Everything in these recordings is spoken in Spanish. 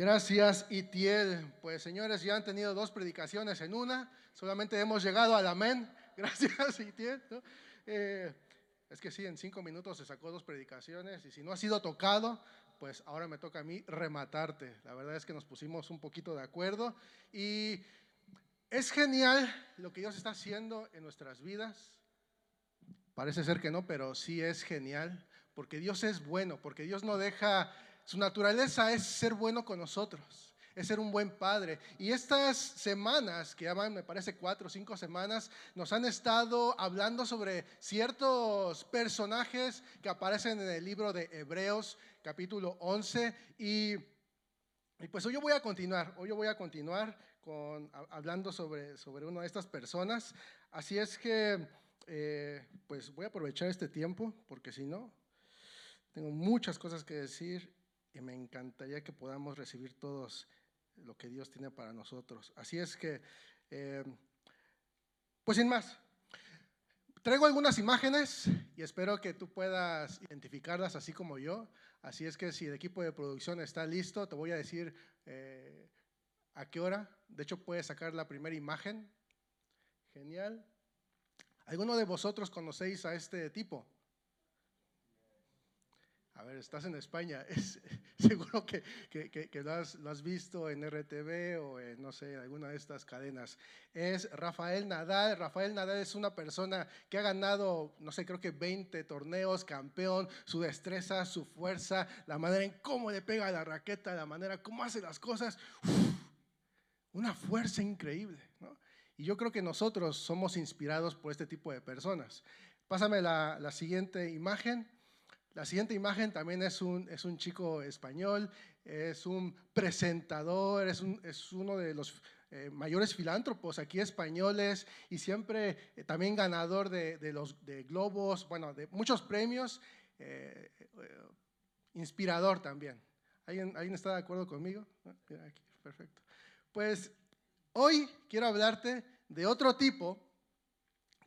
Gracias, Itiel. Pues señores, ya han tenido dos predicaciones en una, solamente hemos llegado al amén. Gracias, Itiel. Eh, es que sí, en cinco minutos se sacó dos predicaciones y si no ha sido tocado, pues ahora me toca a mí rematarte. La verdad es que nos pusimos un poquito de acuerdo y es genial lo que Dios está haciendo en nuestras vidas. Parece ser que no, pero sí es genial, porque Dios es bueno, porque Dios no deja, su naturaleza es ser bueno con nosotros, es ser un buen padre. Y estas semanas, que ya van, me parece, cuatro o cinco semanas, nos han estado hablando sobre ciertos personajes que aparecen en el libro de Hebreos, capítulo 11. Y, y pues hoy yo voy a continuar, hoy yo voy a continuar con, hablando sobre, sobre una de estas personas. Así es que eh, pues voy a aprovechar este tiempo, porque si no, tengo muchas cosas que decir y me encantaría que podamos recibir todos lo que Dios tiene para nosotros. Así es que, eh, pues sin más, traigo algunas imágenes y espero que tú puedas identificarlas así como yo. Así es que si el equipo de producción está listo, te voy a decir eh, a qué hora. De hecho, puedes sacar la primera imagen. Genial. ¿Alguno de vosotros conocéis a este tipo? A ver, estás en España, es, seguro que, lo, has, visto en RTV o en, no sé, alguna de estas cadenas. Es Rafael Nadal. Rafael Nadal es una persona que ha ganado, no sé, creo que 20 torneos, campeón, su destreza, su fuerza, la manera en cómo le pega la raqueta, la manera cómo hace las cosas. una fuerza increíble. Y yo creo que nosotros somos inspirados por este tipo de personas. Pásame la, siguiente imagen. La siguiente imagen también es un, es un chico español, es un presentador, es, es uno de los eh, mayores filántropos aquí españoles y siempre eh, también ganador de, de, los de globos, bueno, de muchos premios, eh, inspirador también. ¿Alguien, ¿Alguien, está de acuerdo conmigo? Aquí, perfecto. Pues Hoy quiero hablarte de otro tipo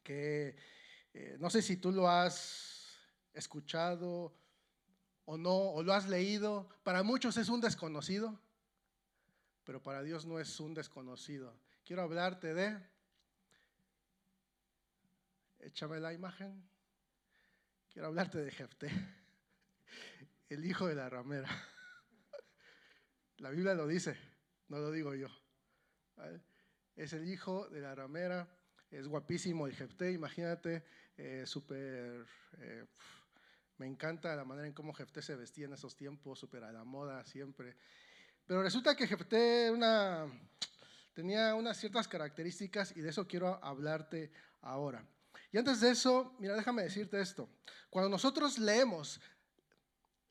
que no sé si tú lo has escuchado o no, o lo has leído. Para muchos es un desconocido, pero para Dios no es un desconocido. Quiero hablarte de, échame la imagen, quiero hablarte de Jefté, el hijo de la ramera. La Biblia lo dice, no lo digo yo. Es el hijo de la ramera, es guapísimo el Jefté, imagínate, eh, súper... Eh, me encanta la manera en cómo Jefté se vestía en esos tiempos, súper a la moda siempre. Pero resulta que Jefté tenía unas ciertas características y de eso quiero hablarte ahora. Y antes de eso, mira, déjame decirte esto. Cuando nosotros leemos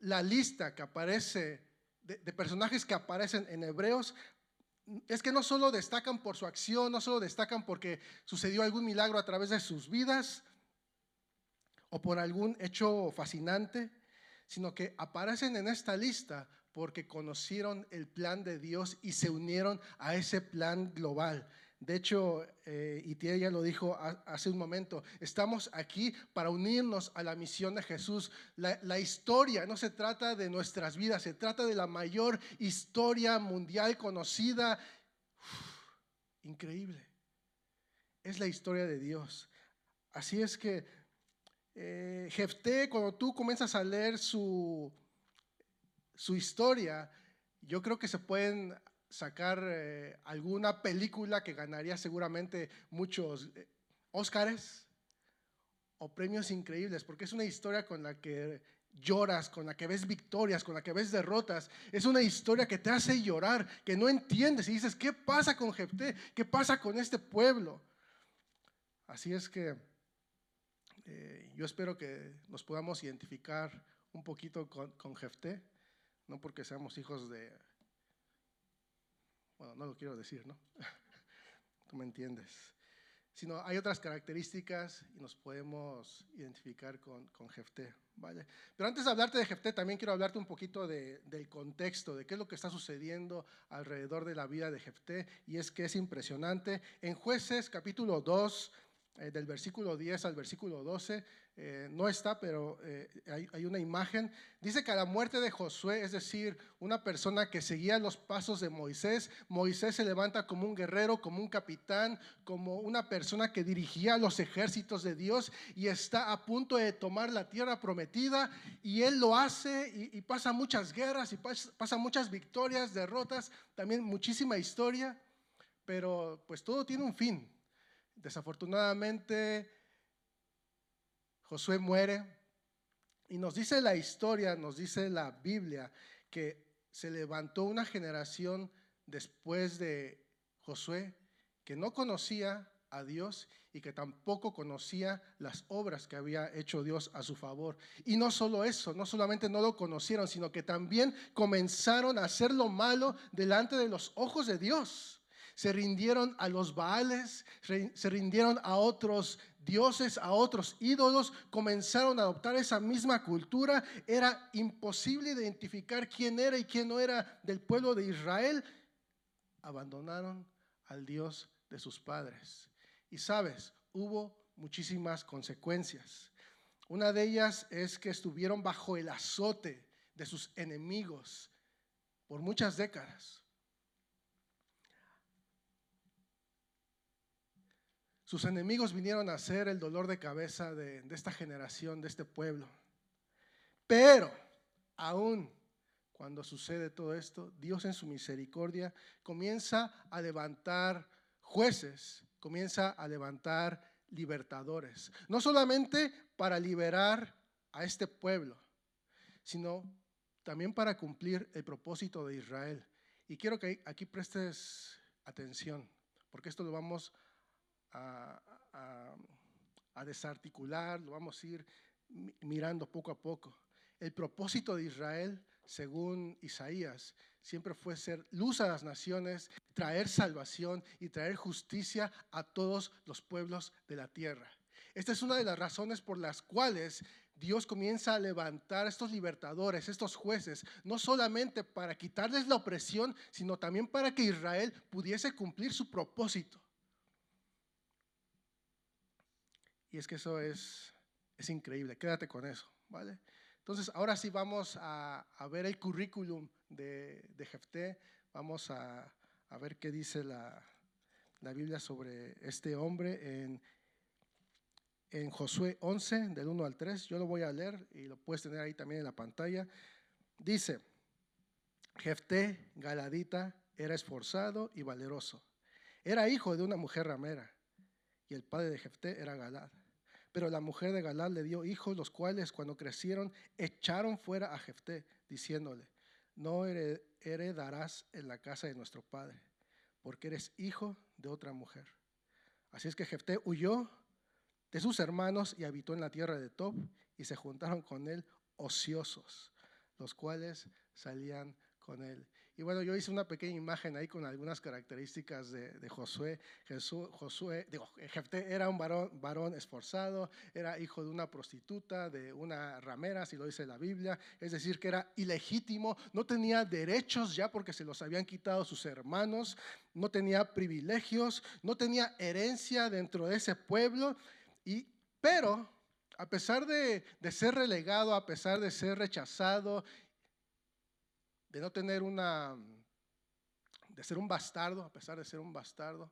la lista que aparece de, personajes que aparecen en Hebreos, es que no solo destacan por su acción, no solo destacan porque sucedió algún milagro a través de sus vidas o por algún hecho fascinante, sino que aparecen en esta lista porque conocieron el plan de Dios y se unieron a ese plan global. De hecho, eh, Itia ya lo dijo hace un momento, estamos aquí para unirnos a la misión de Jesús. La, historia no se trata de nuestras vidas, se trata de la mayor historia mundial conocida. increíble. Es la historia de Dios. Así es que eh, Jefté, cuando tú comienzas a leer su, su historia, yo creo que se pueden sacar eh, alguna película que ganaría seguramente muchos eh, Óscares o premios increíbles, porque es una historia con la que lloras, con la que ves victorias, con la que ves derrotas. Es una historia que te hace llorar, que no entiendes y dices, ¿qué pasa con Jefté? ¿Qué pasa con este pueblo? Así es que eh, yo espero que nos podamos identificar un poquito con, con Jefté, no porque seamos hijos de bueno, no lo quiero decir, ¿no? Tú me entiendes. Sino hay otras características y nos podemos identificar con, con Jefté, ¿vale? Pero antes de hablarte de Jefté, también quiero hablarte un poquito del contexto, de qué es lo que está sucediendo alrededor de la vida de Jefté, y es que es impresionante. En Jueces capítulo 2, eh, del versículo 10 al versículo 12, eh, no está, pero eh, hay, una imagen. Dice que a la muerte de Josué, es decir, una persona que seguía los pasos de Moisés, Moisés se levanta como un guerrero, como un capitán, como una persona que dirigía los ejércitos de Dios y está a punto de tomar la tierra prometida y él lo hace y, pasa muchas guerras y pasa muchas victorias, derrotas, también muchísima historia, pero pues todo tiene un fin. Desafortunadamente, Josué muere y nos dice la historia, nos dice la Biblia, que se levantó una generación después de Josué que no conocía a Dios y que tampoco conocía las obras que había hecho Dios a su favor. Y no solo eso, no solamente no lo conocieron, sino que también comenzaron a hacer lo malo delante de los ojos de Dios se rindieron a los Baales, se rindieron a otros dioses, a otros ídolos, comenzaron a adoptar esa misma cultura. Era imposible identificar quién era y quién no era del pueblo de Israel. Abandonaron al Dios de sus padres. Y sabes, hubo muchísimas consecuencias. Una de ellas es que estuvieron bajo el azote de sus enemigos por muchas décadas. Sus enemigos vinieron a ser el dolor de cabeza de, esta generación, de este pueblo. Pero, aún cuando sucede todo esto, Dios en su misericordia comienza a levantar jueces, comienza a levantar libertadores. No solamente para liberar a este pueblo, sino también para cumplir el propósito de Israel. Y quiero que aquí prestes atención, porque esto lo vamos a a, desarticular, lo vamos a ir mirando poco a poco. El propósito de Israel, según Isaías, siempre fue ser luz a las naciones, traer salvación y traer justicia a todos los pueblos de la tierra. Esta es una de las razones por las cuales Dios comienza a levantar estos libertadores, estos jueces, no solamente para quitarles la opresión, sino también para que Israel pudiese cumplir su propósito. Y es que eso es, es increíble, quédate con eso, ¿vale? Entonces, ahora sí vamos a, ver el currículum de, de Jefté, vamos a, a, ver qué dice la, la, Biblia sobre este hombre en, en Josué 11, del 1 al 3. Yo lo voy a leer y lo puedes tener ahí también en la pantalla. Dice, Jefté Galadita era esforzado y valeroso. Era hijo de una mujer ramera y el padre de Jefté era Galad. Pero la mujer de Galad le dio hijos, los cuales cuando crecieron echaron fuera a Jefté, diciéndole, no heredarás en la casa de nuestro padre, porque eres hijo de otra mujer. Así es que Jefté huyó de sus hermanos y habitó en la tierra de Tob, y se juntaron con él ociosos, los cuales salían con él. Y bueno, yo hice una pequeña imagen ahí con algunas características de, Josué. Josué, digo, Jefté era un varón, varón esforzado, era hijo de una prostituta, de una ramera, si lo dice la Biblia. Es decir, que era ilegítimo, no tenía derechos ya porque se los habían quitado sus hermanos, no tenía privilegios, no tenía herencia dentro de ese pueblo. Y, pero a pesar de, de, ser relegado, a pesar de ser rechazado de no tener una, de ser un bastardo, a pesar de ser un bastardo.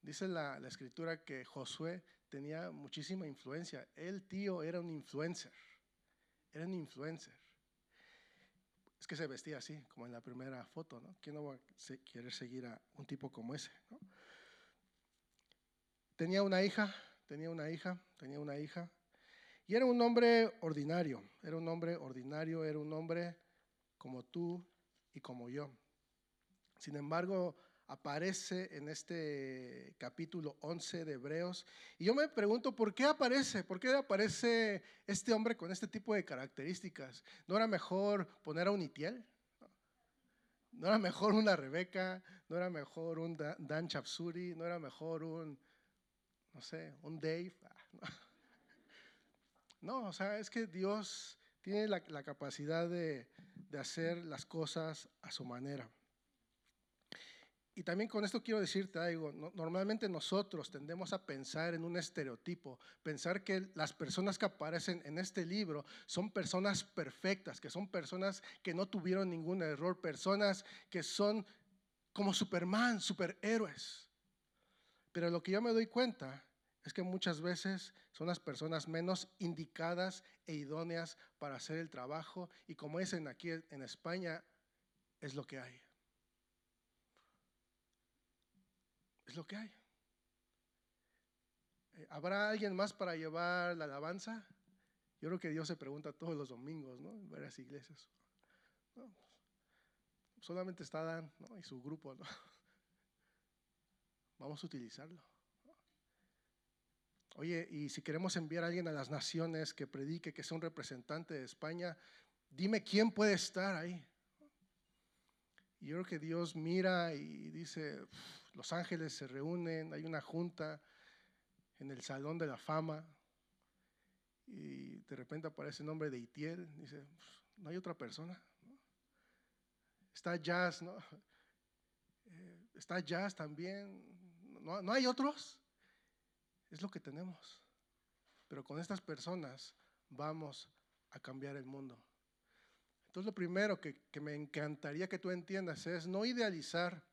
Dice la, escritura que Josué tenía muchísima influencia. El tío era un influencer, era un influencer. Es que se vestía así, como en la primera foto, ¿no? ¿Quién no va a querer seguir a un tipo como ese? Tenía una hija, tenía una hija, tenía una hija. Y era un hombre ordinario, era un hombre ordinario, era un hombre como tú y como yo. Sin embargo, aparece en este capítulo 11 de Hebreos. Y yo me pregunto, ¿por qué aparece? ¿Por qué aparece este hombre con este tipo de características? ¿No era mejor poner a un Itiel? ¿No era mejor una Rebeca? ¿No era mejor un Dan Chapsuri? ¿No era mejor un, no sé, un Dave? No, o sea, es que Dios tiene la capacidad de, de hacer las cosas a su manera. y también con esto quiero decirte algo, normalmente nosotros tendemos a pensar en un estereotipo, pensar que las personas que aparecen en este libro son personas perfectas, que son personas que no tuvieron ningún error, personas que son como Superman, superhéroes. Pero lo que yo me doy cuenta es que muchas veces son las personas menos indicadas e idóneas para hacer el trabajo y como dicen aquí en España, es lo que hay. Es lo que hay. Eh, ¿Habrá alguien más para llevar la alabanza? Yo creo que Dios se pregunta todos los domingos, ¿no? En varias iglesias. solamente está Dan y su grupo, ¿no? Vamos a utilizarlo. Oye, y si queremos enviar a alguien a las naciones que predique, que sea un representante de España, dime quién puede estar ahí. Y yo creo que Dios mira y dice, los ángeles se reúnen, hay una junta en el Salón de la Fama y de repente aparece el nombre de Itiel, dice, no hay otra persona. Está Jazz, ¿no? Eh, está Jazz también, ¿No, ¿no hay otros? Es lo que tenemos. Pero con estas personas vamos a cambiar el mundo. Entonces lo primero que, me encantaría que tú entiendas es no idealizar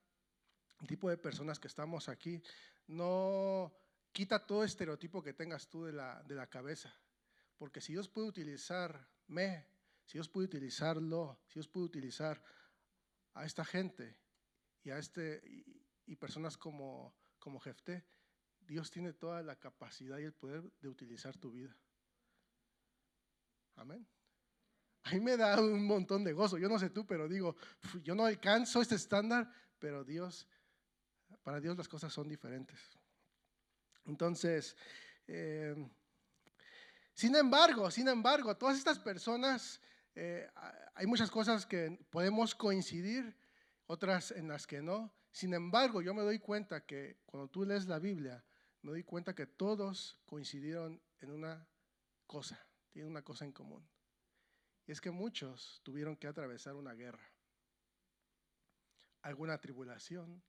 el tipo de personas que estamos aquí. No quita todo estereotipo que tengas tú de la, de la cabeza. Porque si Dios puede utilizarme, si Dios puede utilizarlo, si Dios puede utilizar a esta gente y a este y, personas como, como Jefté, Dios tiene toda la capacidad y el poder de utilizar tu vida. Amén. A mí me da un montón de gozo. Yo no sé tú, pero digo, yo no alcanzo este estándar, pero Dios, para Dios las cosas son diferentes. Entonces, eh, sin embargo, sin embargo, todas estas personas, eh, hay muchas cosas que podemos coincidir, otras en las que no. Sin embargo, yo me doy cuenta que cuando tú lees la Biblia, me doy cuenta que todos coincidieron en una cosa, tienen una cosa en común es que muchos tuvieron que atravesar una guerra, alguna tribulación,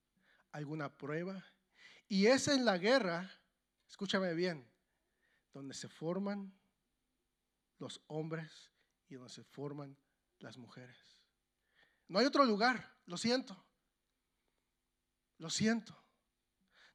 alguna prueba. Y es en la guerra, escúchame bien, donde se forman los hombres y donde se forman las mujeres. No hay otro lugar, lo siento. Lo siento.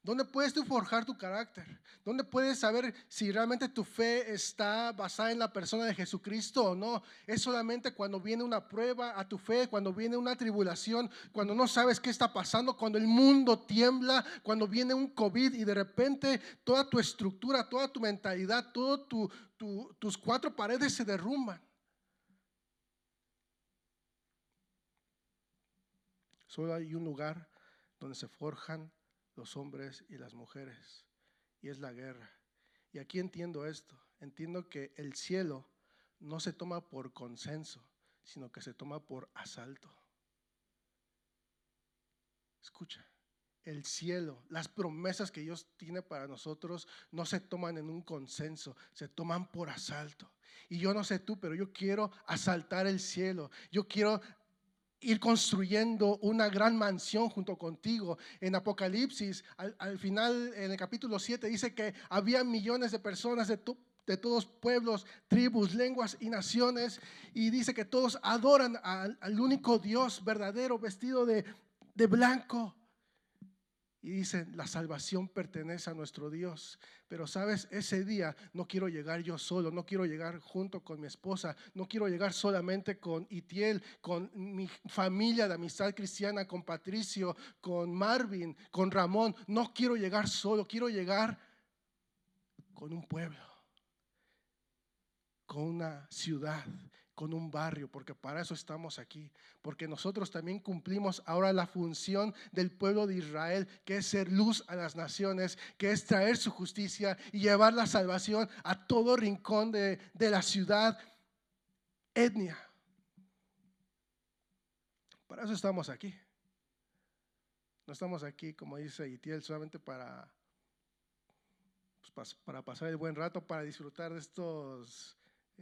¿Dónde puedes tú forjar tu carácter? ¿Dónde puedes saber si realmente tu fe está basada en la persona de Jesucristo o no? Es solamente cuando viene una prueba a tu fe, cuando viene una tribulación, cuando no sabes qué está pasando, cuando el mundo tiembla, cuando viene un COVID y de repente toda tu estructura, toda tu mentalidad, todas tu, tus cuatro paredes se derrumban. Solo hay un lugar donde se forjan los hombres y las mujeres. Y es la guerra. Y aquí entiendo esto. Entiendo que el cielo no se toma por consenso, sino que se toma por asalto. Escucha, el cielo, las promesas que Dios tiene para nosotros no se toman en un consenso, se toman por asalto. Y yo no sé tú, pero yo quiero asaltar el cielo. Yo quiero ir construyendo una gran mansión junto contigo. En Apocalipsis, al, final, en el capítulo 7, dice que había millones de personas de, de todos pueblos, tribus, lenguas y naciones, y dice que todos adoran al, al único Dios verdadero, vestido de, de blanco. Y dicen, la salvación pertenece a nuestro Dios. Pero sabes, ese día no quiero llegar yo solo, no quiero llegar junto con mi esposa, no quiero llegar solamente con Itiel, con mi familia de amistad cristiana, con Patricio, con Marvin, con Ramón. No quiero llegar solo, quiero llegar con un pueblo, con una ciudad, con un barrio, porque para eso estamos aquí, porque nosotros también cumplimos ahora la función del pueblo de Israel, que es ser luz a las naciones, que es traer su justicia y llevar la salvación a todo rincón de, la ciudad, etnia. Para eso estamos aquí. No estamos aquí, como dice Itiel, solamente para, pues, para pasar el buen rato, para disfrutar de estos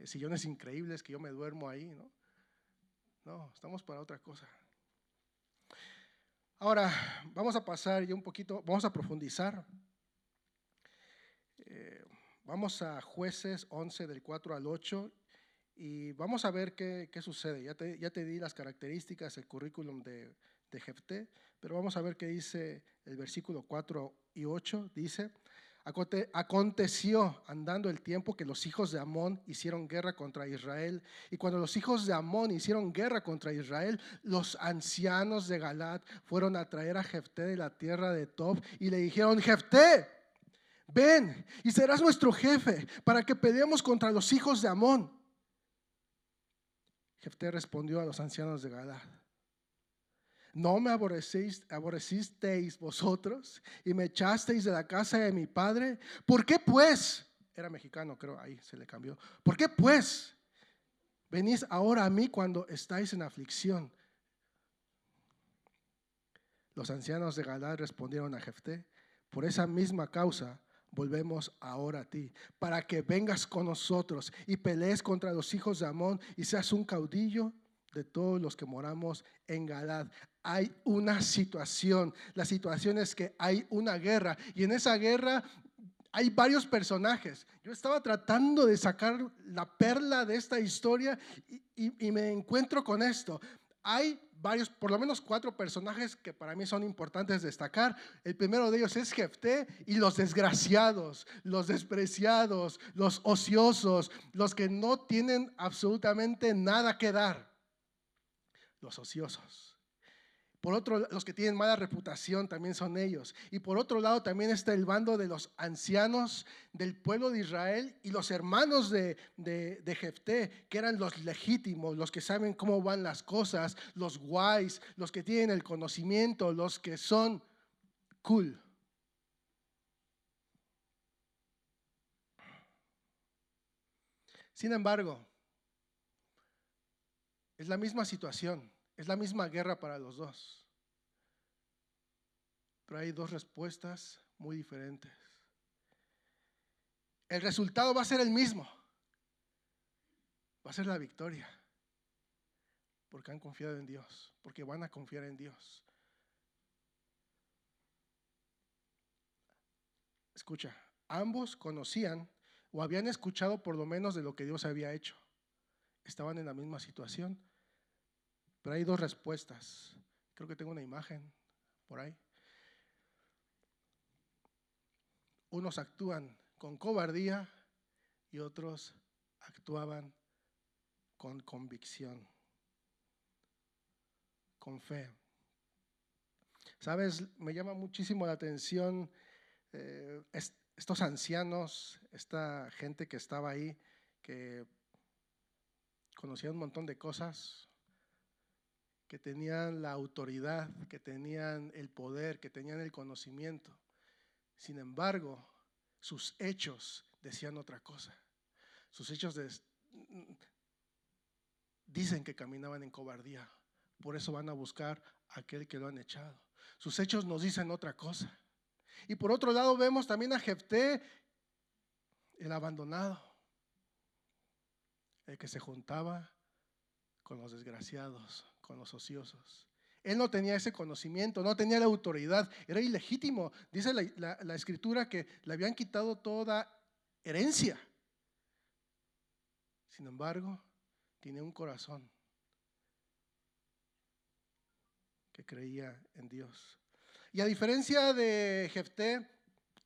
sillones increíbles que yo me duermo ahí, ¿no? No, estamos para otra cosa. Ahora, vamos a pasar ya un poquito, vamos a profundizar. Eh, vamos a jueces 11 del 4 al 8 y vamos a ver qué, qué sucede. Ya te, ya te, di las características, el currículum de, de Jefté, pero vamos a ver qué dice el versículo 4 y 8. Dice, Aconteció andando el tiempo que los hijos de Amón hicieron guerra contra Israel. Y cuando los hijos de Amón hicieron guerra contra Israel, los ancianos de Galat fueron a traer a Jefté de la tierra de Tob y le dijeron, Jefté, ven y serás nuestro jefe para que peleemos contra los hijos de Amón. Jefté respondió a los ancianos de Galat ¿No me aborrecisteis vosotros y me echasteis de la casa de mi padre? ¿Por qué pues? Era mexicano, creo, ahí se le cambió. ¿Por qué pues? Venís ahora a mí cuando estáis en aflicción. Los ancianos de Galad respondieron a Jefté, por esa misma causa volvemos ahora a ti, para que vengas con nosotros y pelees contra los hijos de Amón y seas un caudillo de todos los que moramos en Galad. Hay una situación. La situación es que hay una guerra y en esa guerra hay varios personajes. Yo estaba tratando de sacar la perla de esta historia y, me encuentro con esto. Hay varios, por lo menos cuatro personajes que para mí son importantes destacar. El primero de ellos es Jefté y los desgraciados, los despreciados, los ociosos, los que no tienen absolutamente nada que dar los ociosos. Por otro, los que tienen mala reputación también son ellos. Y por otro lado también está el bando de los ancianos del pueblo de Israel y los hermanos de, de, de Jefté, que eran los legítimos, los que saben cómo van las cosas, los guays, los que tienen el conocimiento, los que son cool. Sin embargo, es la misma situación. Es la misma guerra para los dos. Pero hay dos respuestas muy diferentes. El resultado va a ser el mismo. Va a ser la victoria. Porque han confiado en Dios. Porque van a confiar en Dios. Escucha, ambos conocían o habían escuchado por lo menos de lo que Dios había hecho. Estaban en la misma situación pero hay dos respuestas. Creo que tengo una imagen por ahí. Unos actúan con cobardía y otros actuaban con convicción, con fe. Sabes, me llama muchísimo la atención eh, estos ancianos, esta gente que estaba ahí, que conocía un montón de cosas, que tenían la autoridad, que tenían el poder, que tenían el conocimiento. Sin embargo, sus hechos decían otra cosa. Sus hechos dicen que caminaban en cobardía. Por eso van a buscar a aquel que lo han echado. Sus hechos nos dicen otra cosa. Y por otro lado vemos también a Jefté, el abandonado, el que se juntaba con los desgraciados, con los ociosos. Él no tenía ese conocimiento, no tenía la autoridad, era ilegítimo. Dice la, escritura que le habían quitado toda herencia. Sin embargo, tiene un corazón que creía en Dios. Y a diferencia de Jefté,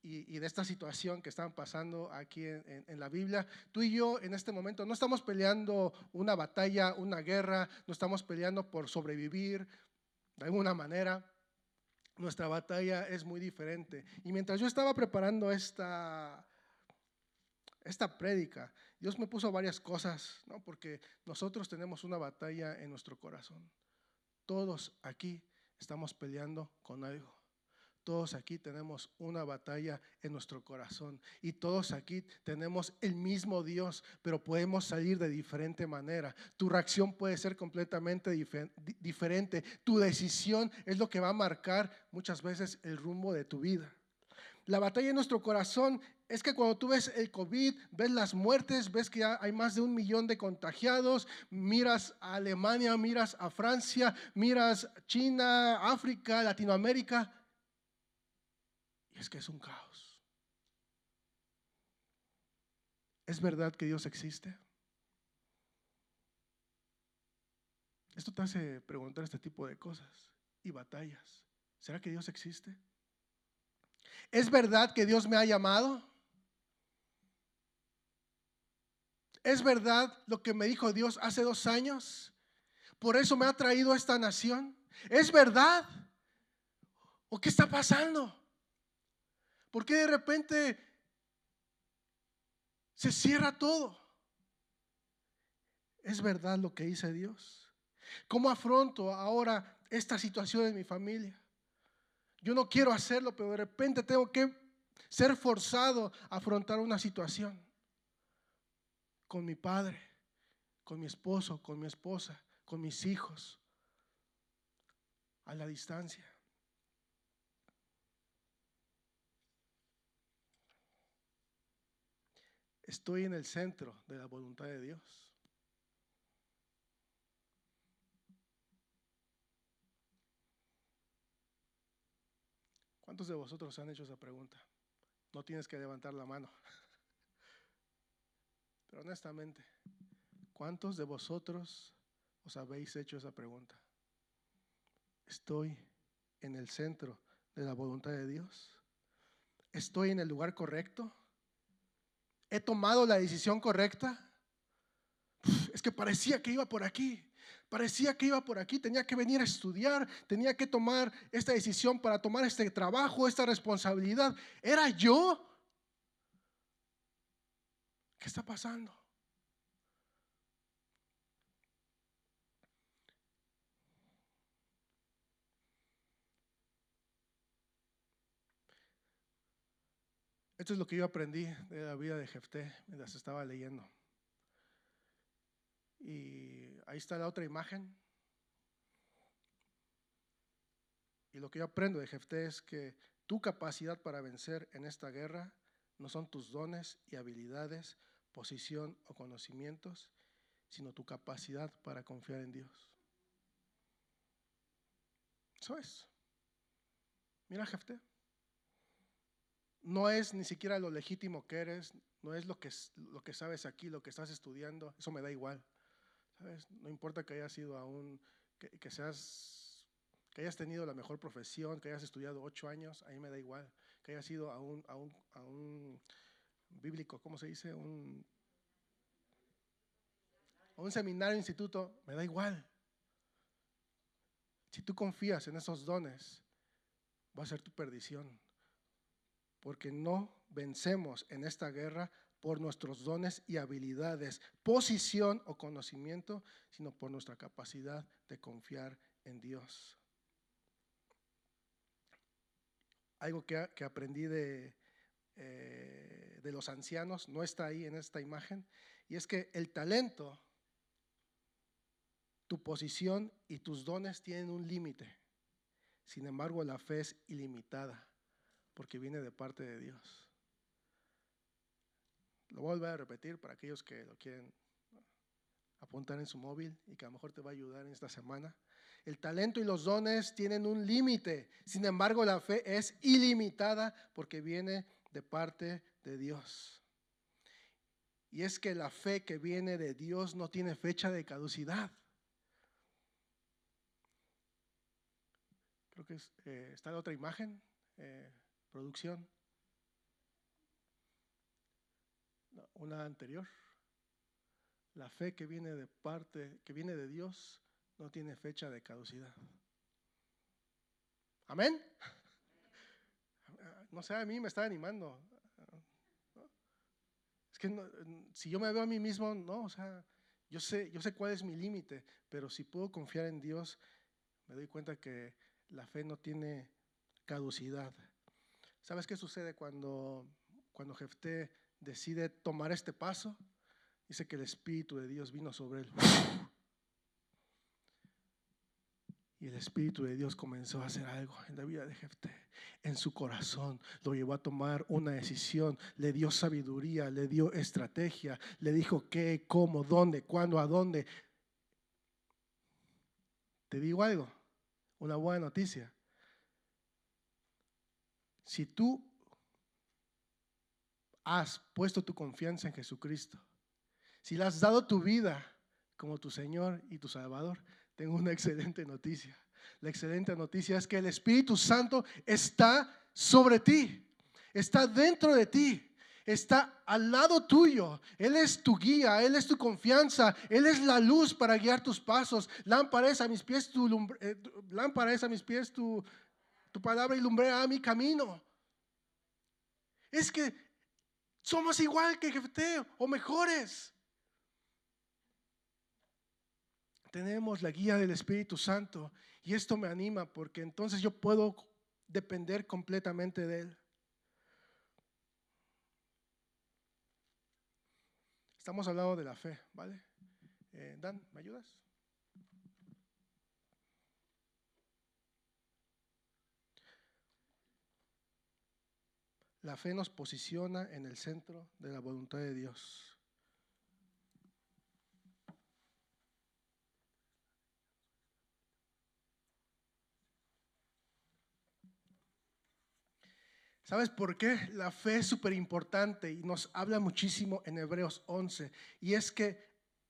y, de esta situación que están pasando aquí en, la Biblia. Tú y yo en este momento no estamos peleando una batalla, una guerra, no estamos peleando por sobrevivir de alguna manera. Nuestra batalla es muy diferente. Y mientras yo estaba preparando esta, esta prédica, Dios me puso varias cosas, ¿no? porque nosotros tenemos una batalla en nuestro corazón. Todos aquí estamos peleando con algo. Todos aquí tenemos una batalla en nuestro corazón y todos aquí tenemos el mismo Dios, pero podemos salir de diferente manera. Tu reacción puede ser completamente diferente. Tu decisión es lo que va a marcar muchas veces el rumbo de tu vida. La batalla en nuestro corazón es que cuando tú ves el COVID, ves las muertes, ves que hay más de un millón de contagiados, miras a Alemania, miras a Francia, miras China, África, Latinoamérica, es que es un caos. ¿Es verdad que Dios existe? Esto te hace preguntar este tipo de cosas y batallas. ¿Será que Dios existe? ¿Es verdad que Dios me ha llamado? ¿Es verdad lo que me dijo Dios hace dos años? Por eso me ha traído a esta nación. ¿Es verdad? ¿O qué está pasando? ¿Por qué de repente se cierra todo? ¿Es verdad lo que dice Dios? ¿Cómo afronto ahora esta situación en mi familia? Yo no quiero hacerlo, pero de repente tengo que ser forzado a afrontar una situación con mi padre, con mi esposo, con mi esposa, con mis hijos, a la distancia. Estoy en el centro de la voluntad de Dios. ¿Cuántos de vosotros han hecho esa pregunta? No tienes que levantar la mano. Pero honestamente, ¿cuántos de vosotros os habéis hecho esa pregunta? ¿Estoy en el centro de la voluntad de Dios? ¿Estoy en el lugar correcto? ¿He tomado la decisión correcta? Es que parecía que iba por aquí. Parecía que iba por aquí, tenía que venir a estudiar, tenía que tomar esta decisión para tomar este trabajo, esta responsabilidad. ¿Era yo? ¿Qué está pasando? Esto es lo que yo aprendí de la vida de Jefté mientras estaba leyendo. Y ahí está la otra imagen. Y lo que yo aprendo de Jefté es que tu capacidad para vencer en esta guerra no son tus dones y habilidades, posición o conocimientos, sino tu capacidad para confiar en Dios. Eso es. Mira, Jefté. No es ni siquiera lo legítimo que eres, no es lo que, lo que sabes aquí, lo que estás estudiando, eso me da igual. No importa que hayas sido aún, que, seas, que hayas tenido la mejor profesión, que hayas estudiado ocho años, ahí me da igual que haya sido a un, a un, a un bíblico, ¿cómo se dice? Un, un seminario, instituto, me da igual. Si tú confías en esos dones, va a ser tu perdición. Porque no vencemos en esta guerra por nuestros dones y habilidades, posición o conocimiento, sino por nuestra capacidad de confiar en Dios. algo que, aprendí de, eh, de los ancianos, no está ahí en esta imagen, y es que el talento, tu posición y tus dones tienen un límite. Sin embargo, la fe es ilimitada porque viene de parte de Dios. Lo voy a repetir para aquellos que lo quieren apuntar en su móvil y que a lo mejor te va a ayudar en esta semana. El talento y los dones tienen un límite. Sin embargo, la fe es ilimitada porque viene de parte de Dios. Y es que la fe que viene de Dios no tiene fecha de caducidad. Creo que eh, está la otra imagen, eh, producción. una anterior. La fe que viene de parte, que viene de Dios, no tiene fecha de caducidad. Amén. No sé, a mí me está animando. Es que si yo me veo a mí mismo, no, o sea, yo sé, yo sé cuál es mi límite, pero si puedo confiar en Dios, me doy cuenta que la fe no tiene caducidad. ¿Sabes qué sucede cuando, cuando Jefté decide tomar este paso? Dice que el Espíritu de Dios vino sobre él Y el Espíritu de Dios comenzó a hacer algo en la vida de Jefté. En su corazón lo llevó a tomar una decisión, le dio sabiduría, le dio estrategia, le dijo qué, cómo, dónde, cuándo, a dónde. Te digo algo, una buena noticia. Si tú has puesto tu confianza en Jesucristo, si le has dado tu vida como tu Señor y tu Salvador, tengo una excelente noticia. La excelente noticia es que el Espíritu Santo está sobre ti, está dentro de ti, está al lado tuyo. Él es tu guía, Él es tu confianza, Él es la luz para guiar tus pasos. Lámpara es a mis pies tu, eh, lámpara es a mis pies tu, tu palabra y lumbrea mi camino. Es que somos igual que Jefté o mejores. tenemos la guía del Espíritu Santo y esto me anima porque entonces yo puedo depender completamente de Él. Estamos hablando de la fe, ¿vale? Eh, Dan, ¿me ayudas? La fe nos posiciona en el centro de la voluntad de Dios. ¿Sabes por qué? La fe es súper importante y nos habla muchísimo en Hebreos 11. Y es que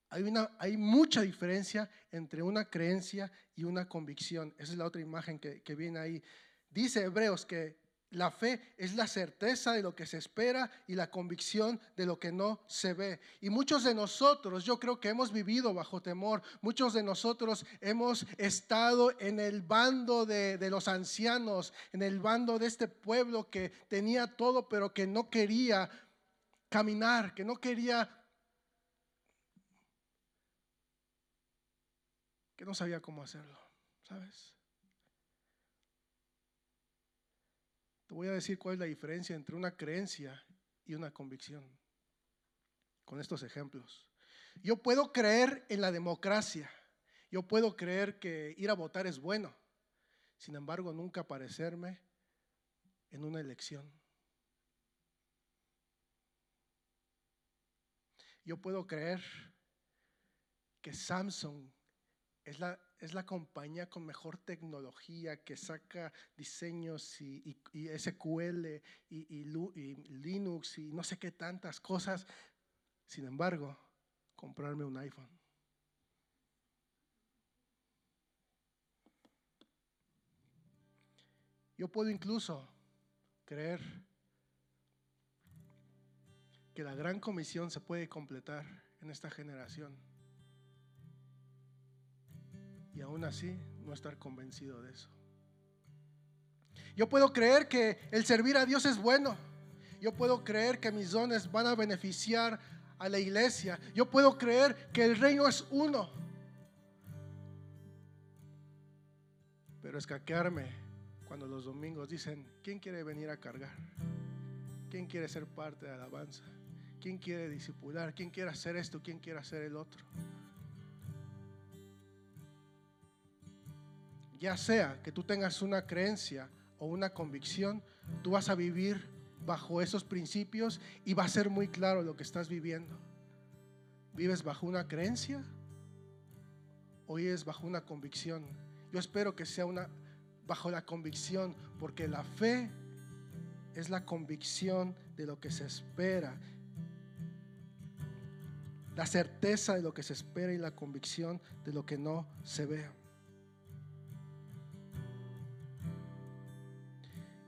hay, una, hay mucha diferencia entre una creencia y una convicción. Esa es la otra imagen que, que viene ahí. Dice Hebreos que la fe es la certeza de lo que se espera y la convicción de lo que no se ve. Y muchos de nosotros, yo creo que hemos vivido bajo temor. Muchos de nosotros hemos estado en el bando de, los ancianos, en el bando de este pueblo que tenía todo, pero que no quería caminar, que no quería, que no sabía cómo hacerlo, ¿sabes? Te voy a decir cuál es la diferencia entre una creencia y una convicción. Con estos ejemplos. Yo puedo creer en la democracia. Yo puedo creer que ir a votar es bueno. Sin embargo, nunca aparecerme en una elección. Yo puedo creer que Samsung es la es la compañía con mejor tecnología que saca diseños y, SQL y, Linux y no sé qué tantas cosas. Sin embargo, comprarme un iPhone. Yo puedo incluso creer que la gran comisión se puede completar en esta generación y aún así no estar convencido de eso. Yo puedo creer que el servir a Dios es bueno. Yo puedo creer que mis dones van a beneficiar a la iglesia. Yo puedo creer que el reino es uno. Pero escaquearme cuando los domingos dicen, ¿quién quiere venir a cargar? ¿Quién quiere ser parte de alabanza? ¿Quién quiere disipular? ¿Quién quiere hacer esto? ¿Quién quiere hacer el otro? Ya sea que tú tengas una creencia o una convicción, tú vas a vivir bajo esos principios y va a ser muy claro lo que estás viviendo. ¿Vives bajo una creencia o vives bajo una convicción? Yo espero que sea una bajo la convicción, porque la fe es la convicción de lo que se espera. La certeza de lo que se espera y la convicción de lo que no se ve.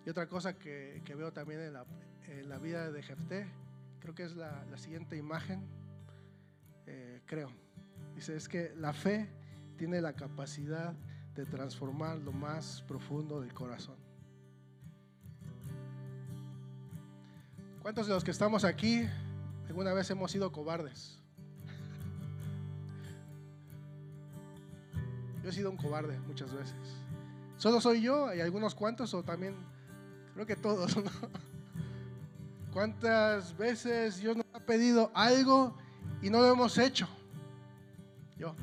Y otra cosa que, veo también en la, vida de Jefté, creo que es la, siguiente imagen, eh, creo. Dice, es que la fe tiene la capacidad de transformar lo más profundo del corazón. ¿Cuántos de los que estamos aquí alguna vez hemos sido cobardes? Yo he sido un cobarde muchas veces. ¿Solo soy yo? ¿Hay algunos cuantos o también Creo que todos, ¿no? ¿Cuántas veces Dios nos ha pedido algo y no lo hemos hecho? Yo.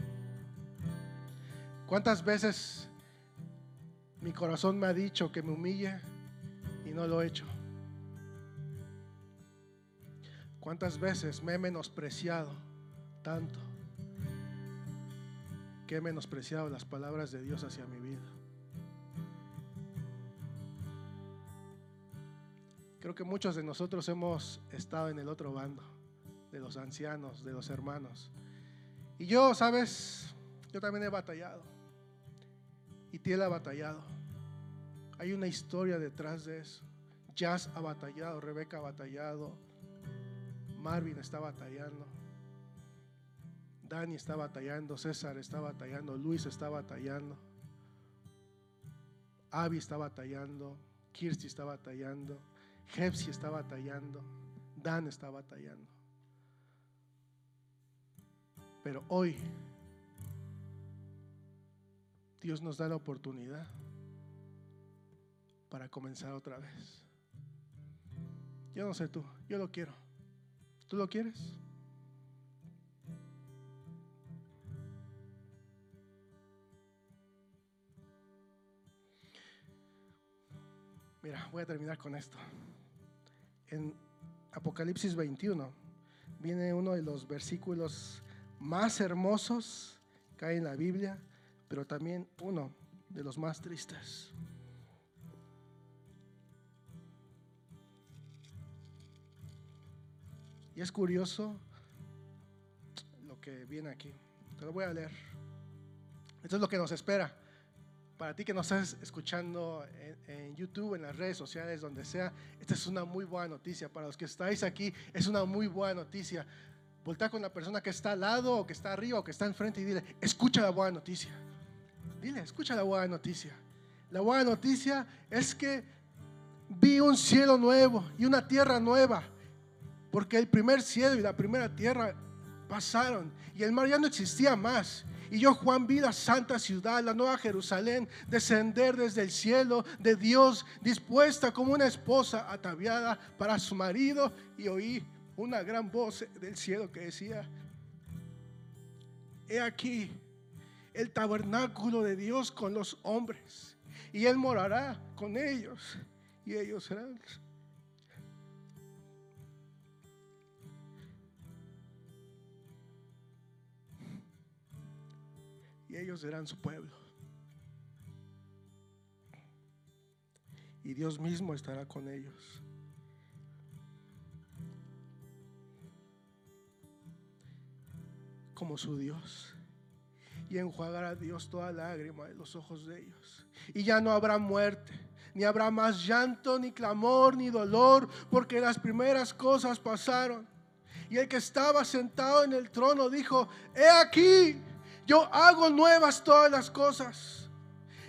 ¿Cuántas veces Mi corazón me ha dicho que me humille y no lo he hecho. ¿Cuántas veces me he menospreciado tanto que he menospreciado las palabras de Dios hacia mi vida? Creo que muchos de nosotros hemos estado en el otro bando, de los ancianos, de los hermanos. Y yo, sabes, yo también he batallado. Y Tiel ha batallado. Hay una historia detrás de eso. Jazz ha batallado, Rebeca ha batallado, Marvin está batallando, Dani está batallando, César está batallando, Luis está batallando, Avi está batallando, Kirsty está batallando, Jepsi está batallando, Dan está batallando. Pero hoy Dios nos da la oportunidad para comenzar otra vez. Yo no sé tú, yo lo quiero. ¿Tú lo quieres? Mira, voy a terminar con esto en Apocalipsis 21 viene uno de los versículos más hermosos que hay en la Biblia, pero también uno de los más tristes. Y es curioso lo que viene aquí. Te lo voy a leer. Esto es lo que nos espera para ti que nos estás escuchando en, YouTube, en las redes sociales, donde sea, esta es una muy buena noticia. Para los que estáis aquí, es una muy buena noticia. Volta con la persona que está al lado, o que está arriba, o que está enfrente y dile, escucha la buena noticia. Dile, escucha la buena noticia. La buena noticia es que vi un cielo nuevo y una tierra nueva, porque el primer cielo y la primera tierra pasaron y el mar ya no existía más. Y yo, Juan, vi la santa ciudad, la nueva Jerusalén, descender desde el cielo de Dios, dispuesta como una esposa ataviada para su marido. Y oí una gran voz del cielo que decía, he aquí el tabernáculo de Dios con los hombres, y Él morará con ellos, y ellos serán ellos serán su pueblo. Y Dios mismo estará con ellos. Como su Dios. Y enjuagará a Dios toda lágrima de los ojos de ellos. Y ya no habrá muerte, ni habrá más llanto, ni clamor, ni dolor, porque las primeras cosas pasaron. Y el que estaba sentado en el trono dijo, he aquí, yo hago nuevas todas las cosas.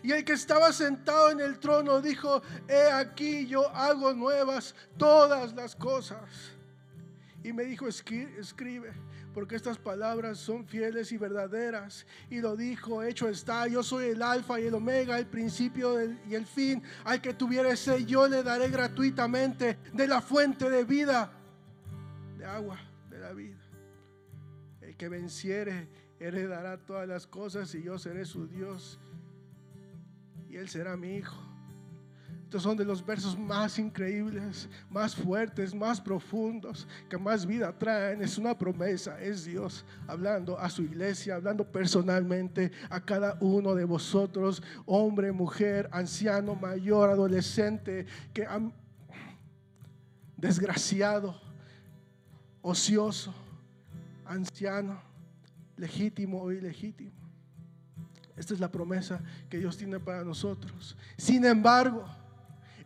Y el que estaba sentado en el trono dijo, he aquí, yo hago nuevas todas las cosas. Y me dijo, escribe, porque estas palabras son fieles y verdaderas. Y lo dijo, hecho está, yo soy el alfa y el omega, el principio y el fin. Al que tuviera ese, yo le daré gratuitamente de la fuente de vida, de agua, de la vida. El que venciere heredará todas las cosas y yo seré su Dios y él será mi hijo. Estos son de los versos más increíbles, más fuertes, más profundos, que más vida traen. Es una promesa, es Dios hablando a su iglesia, hablando personalmente a cada uno de vosotros, hombre, mujer, anciano, mayor, adolescente, que han desgraciado, ocioso, anciano legítimo o ilegítimo. Esta es la promesa que Dios tiene para nosotros. Sin embargo,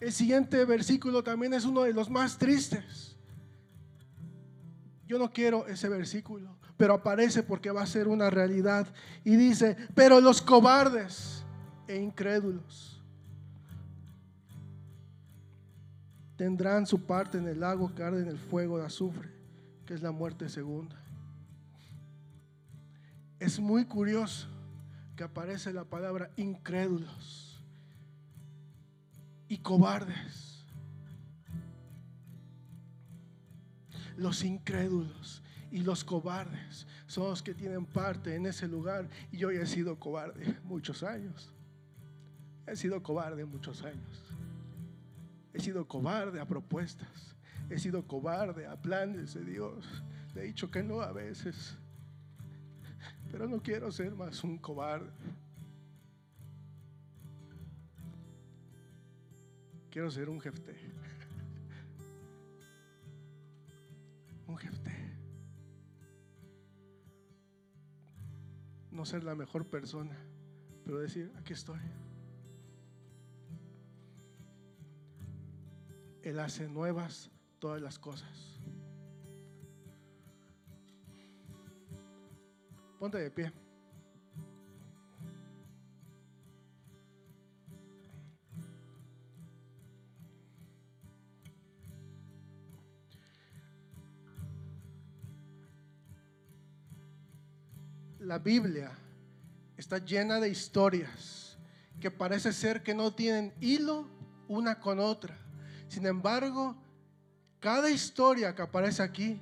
el siguiente versículo también es uno de los más tristes. Yo no quiero ese versículo, pero aparece porque va a ser una realidad. Y dice, pero los cobardes e incrédulos tendrán su parte en el lago que arde en el fuego de azufre, que es la muerte segunda. Es muy curioso que aparece la palabra incrédulos y cobardes. Los incrédulos y los cobardes son los que tienen parte en ese lugar y yo he sido cobarde muchos años. He sido cobarde muchos años. He sido cobarde a propuestas. He sido cobarde a planes de Dios. He dicho que no a veces. Pero no quiero ser más un cobarde. Quiero ser un jefte. Un jefte. No ser la mejor persona, pero decir, aquí estoy. Él hace nuevas todas las cosas. Ponte de pie. La Biblia está llena de historias que parece ser que no tienen hilo una con otra. Sin embargo, cada historia que aparece aquí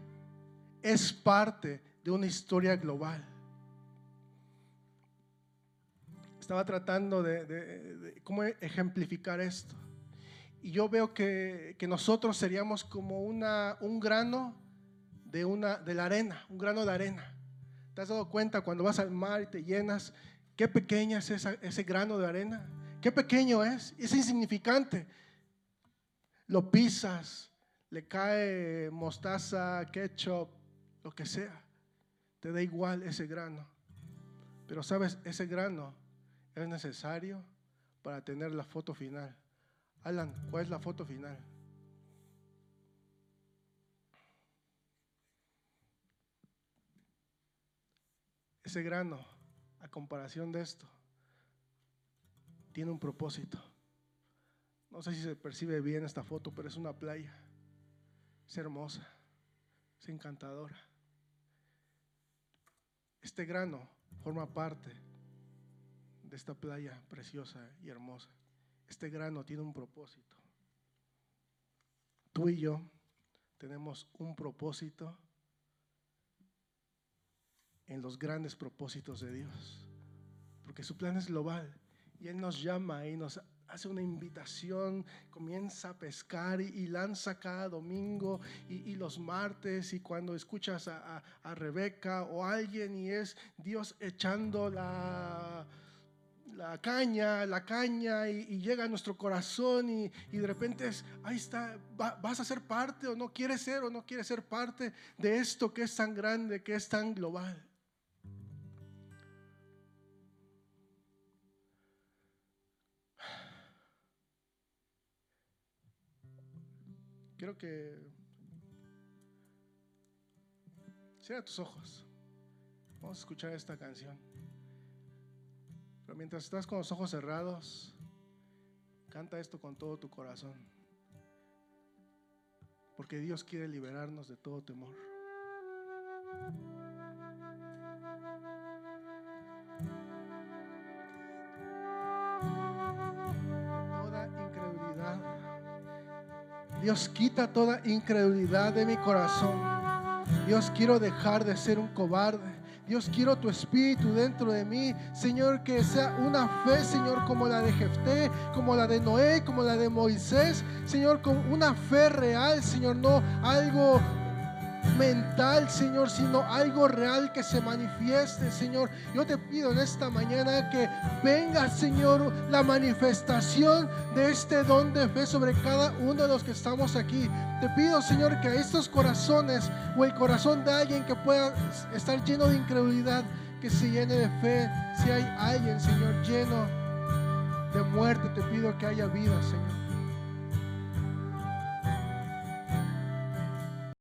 es parte de una historia global. Estaba tratando de, cómo ejemplificar esto. Y yo veo que, nosotros seríamos como una, un grano de, una, de la arena, un grano de arena. ¿Te has dado cuenta cuando vas al mar y te llenas? Qué pequeña es ese grano de arena. Qué pequeño es. Es insignificante. Lo pisas, le cae mostaza, ketchup, lo que sea. Te da igual ese grano. Pero sabes, ese grano es necesario para tener la foto final. Alan, ¿cuál es la foto final? Ese grano, a comparación de esto, tiene un propósito. No sé si se percibe bien esta foto, pero es una playa. Es hermosa, es encantadora. Este grano forma parte de esta playa preciosa y hermosa. Este grano tiene un propósito. Tú y yo tenemos un propósito en los grandes propósitos de Dios. Porque su plan es global y Él nos llama y nos hace una invitación, comienza a pescar y, lanza cada domingo y, los martes y cuando escuchas a, Rebeca o alguien y es Dios echando la, la caña, la caña y, llega a nuestro corazón y, de repente es, ahí está, vas a ser parte o no quieres ser o no quieres ser parte de esto que es tan grande, que es tan global. Quiero que cierra tus ojos. Vamos a escuchar esta canción. Mientras estás con los ojos cerrados, canta esto con todo tu corazón. Porque Dios quiere liberarnos de todo temor. Dios quita toda incredulidad de mi corazón. Dios quiero dejar de ser un cobarde. Dios quiero tu espíritu dentro de mí. Señor, que sea una fe, Señor, como la de Jefté, como la de Noé, como la de Moisés. Señor, con una fe real, Señor, no algo mental, Señor, sino algo real que se manifieste, Señor. Yo te pido en esta mañana que venga, Señor, la manifestación de este don de fe sobre cada uno de los que estamos aquí. Te pido, Señor, que a estos corazones o el corazón de alguien que pueda estar lleno de incredulidad, que se llene de fe. Si hay alguien, Señor, lleno de muerte, te pido que haya vida, Señor.